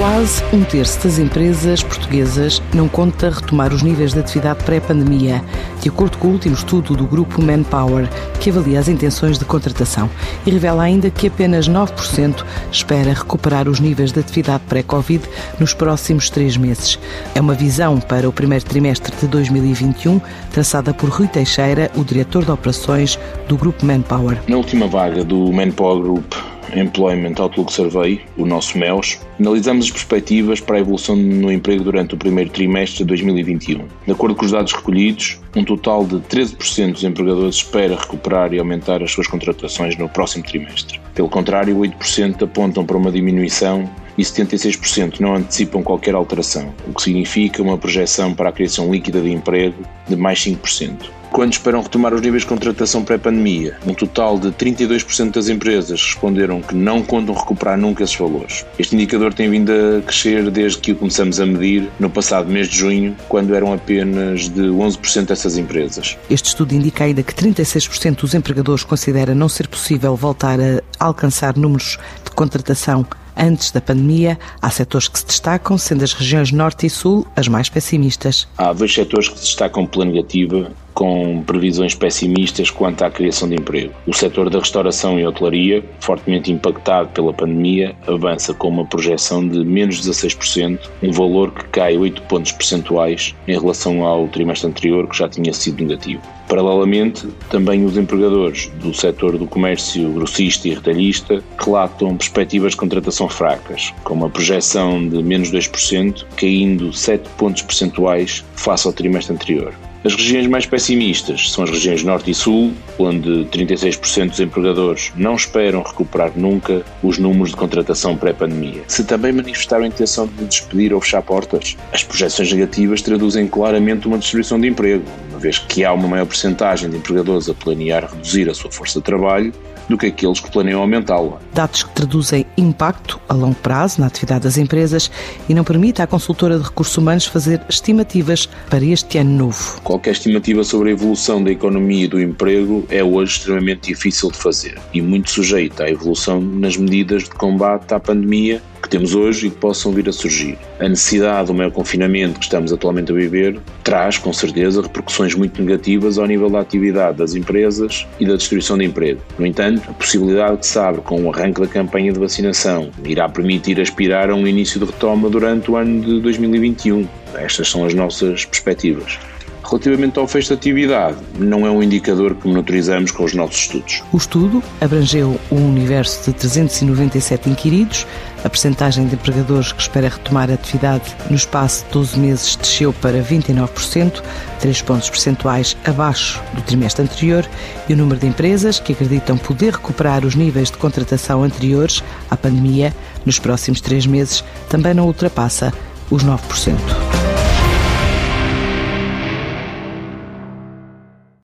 Quase um terço das empresas portuguesas não conta retomar os níveis de atividade pré-pandemia, de acordo com o último estudo do grupo Manpower, que avalia as intenções de contratação e revela ainda que apenas 9% espera recuperar os níveis de atividade pré-Covid nos próximos três meses. É uma visão para o primeiro trimestre de 2021, traçada por Rui Teixeira, o diretor de operações do grupo Manpower. Na última vaga do Manpower Group, Employment Outlook Survey, o nosso MEOS, analisamos as perspectivas para a evolução no emprego durante o primeiro trimestre de 2021. De acordo com os dados recolhidos, um total de 13% dos empregadores espera recuperar e aumentar as suas contratações no próximo trimestre. Pelo contrário, 8% apontam para uma diminuição e 76% não antecipam qualquer alteração, o que significa uma projeção para a criação líquida de emprego de mais 5% quando esperam retomar os níveis de contratação pré-pandemia. Um total de 32% das empresas responderam que não contam recuperar nunca esses valores. Este indicador tem vindo a crescer desde que o começamos a medir no passado mês de junho, quando eram apenas de 11% dessas empresas. Este estudo indica ainda que 36% dos empregadores considera não ser possível voltar a alcançar números de contratação Antes da pandemia, há setores que se destacam, sendo as regiões Norte e Sul as mais pessimistas. Há dois setores que se destacam pela negativa, com previsões pessimistas quanto à criação de emprego. O setor da restauração e hotelaria, fortemente impactado pela pandemia, avança com uma projeção de menos 16%, um valor que cai 8 pontos percentuais em relação ao trimestre anterior, que já tinha sido negativo. Paralelamente, também os empregadores do setor do comércio grossista e retalhista relatam perspectivas de contratação fracas, com uma projeção de menos 2%, caindo 7 pontos percentuais face ao trimestre anterior. As regiões mais pessimistas são as regiões Norte e Sul, onde 36% dos empregadores não esperam recuperar nunca os números de contratação pré-pandemia. Se também manifestaram a intenção de despedir ou fechar portas, as projeções negativas traduzem claramente uma destruição de emprego, uma vez que há uma maior percentagem de empregadores a planear reduzir a sua força de trabalho do que aqueles que planeiam aumentá-la. Dados que traduzem impacto a longo prazo na atividade das empresas e não permite à consultora de recursos humanos fazer estimativas para este ano novo. Qualquer estimativa sobre a evolução da economia e do emprego é hoje extremamente difícil de fazer e muito sujeita à evolução nas medidas de combate à pandemia que temos hoje e que possam vir a surgir. A necessidade do maior confinamento que estamos atualmente a viver traz, com certeza, repercussões muito negativas ao nível da atividade das empresas e da destruição de emprego. No entanto, a possibilidade que se abre com o arranque da campanha de vacinação irá permitir aspirar a um início de retoma durante o ano de 2021. Estas são as nossas perspectivas. Relativamente ao fecho de atividade, não é um indicador que monitorizamos com os nossos estudos. O estudo abrangeu um universo de 397 inquiridos. A percentagem de empregadores que espera retomar a atividade no espaço de 12 meses desceu para 29%, 3 pontos percentuais abaixo do trimestre anterior, e o número de empresas que acreditam poder recuperar os níveis de contratação anteriores à pandemia nos próximos três meses também não ultrapassa os 9%.